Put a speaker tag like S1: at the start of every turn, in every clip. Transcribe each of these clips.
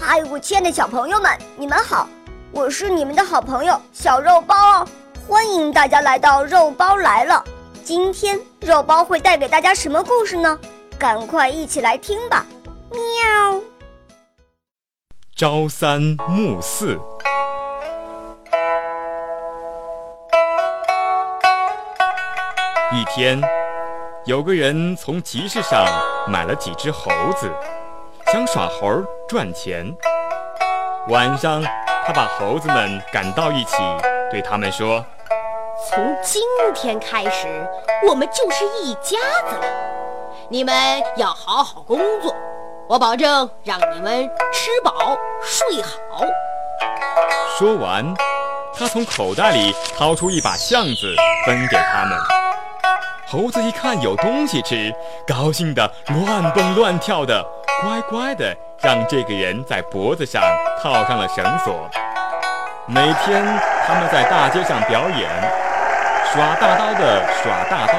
S1: 嗨，我亲爱的小朋友们，你们好！我是你们的好朋友小肉包哦，欢迎大家来到肉包来了。今天肉包会带给大家什么故事呢？赶快一起来听吧！喵。
S2: 朝三暮四。一天，有个人从集市上买了几只猴子。想耍猴赚钱。晚上，他把猴子们赶到一起，对他们说：“
S3: 从今天开始，我们就是一家子了。你们要好好工作，我保证让你们吃饱睡好。”
S2: 说完，他从口袋里掏出一把橡子，分给他们。猴子一看有东西吃，高兴得乱蹦乱跳的。乖乖的让这个人在脖子上套上了绳索。每天他们在大街上表演，耍大刀的耍大刀，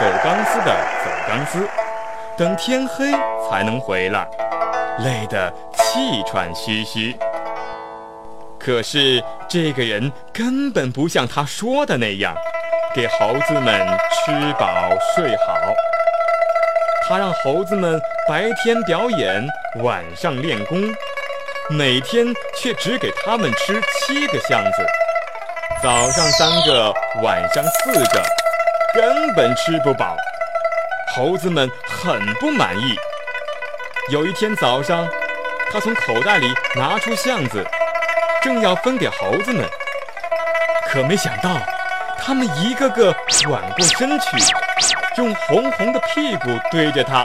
S2: 走钢丝的走钢丝，等天黑才能回来，累得气喘吁吁。可是这个人根本不像他说的那样，给猴子们吃饱睡好。他让猴子们白天表演，晚上练功，每天却只给他们吃七个橡子，早上三个，晚上四个，根本吃不饱。猴子们很不满意。有一天早上，他从口袋里拿出橡子，正要分给猴子们，可没想到，他们一个个转过身去。用红红的屁股对着他，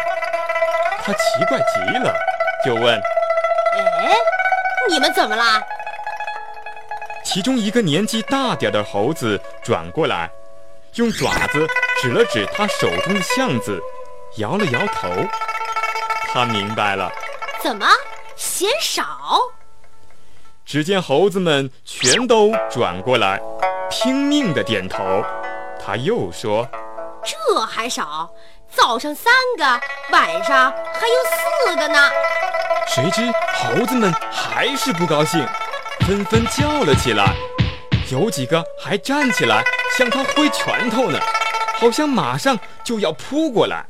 S2: 他奇怪极了，就问：“
S3: 哎，你们怎么啦？”
S2: 其中一个年纪大点的猴子转过来，用爪子指了指他手中的橡子，摇了摇头。他明白了，
S3: 怎么嫌少？
S2: 只见猴子们全都转过来，拼命的点头。他又说。
S3: 这还少，早上三个，晚上还有四个呢。
S2: 谁知猴子们还是不高兴，纷纷叫了起来，有几个还站起来向他挥拳头呢，好像马上就要扑过来。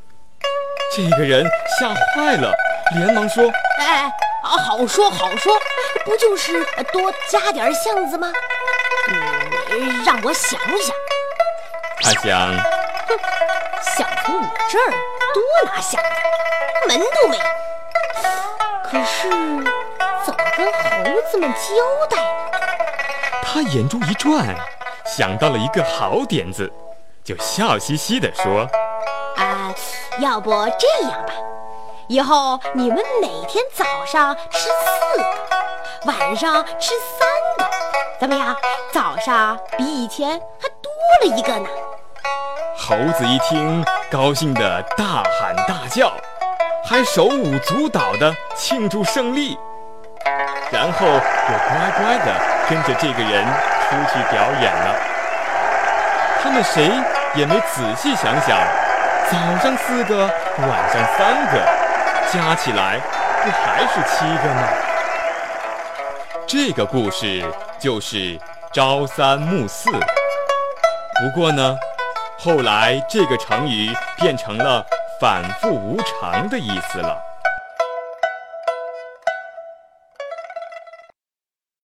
S2: 这个人吓坏了，连忙说：“
S3: 哎，好说好说，不就是多加点橡子吗？嗯，让我想想。”
S2: 他想。
S3: 哼，想从我这儿多拿下子，门都没有。可是怎么跟猴子们交代呢？
S2: 他眼珠一转，想到了一个好点子，就笑嘻嘻地说：“
S3: 啊，要不这样吧，以后你们每天早上吃四个，晚上吃三个，怎么样？早上比以前还多了一个呢。”
S2: 猴子一听，高兴的大喊大叫，还手舞足蹈的庆祝胜利，然后又乖乖的跟着这个人出去表演了。他们谁也没仔细想想，早上四个，晚上三个，加起来不还是七个吗？这个故事就是朝三暮四。不过呢。后来，这个成语变成了“反复无常”的意思了。